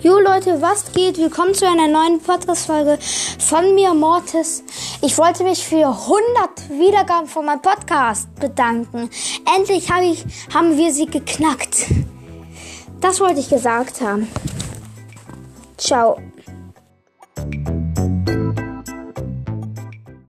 Jo Leute, was geht? Willkommen zu einer neuen Podcast-Folge von mir, Mortis. Ich wollte mich für 100 Wiedergaben von meinem Podcast bedanken. Endlich hab ich, haben wir sie geknackt. Das wollte ich gesagt haben. Ciao.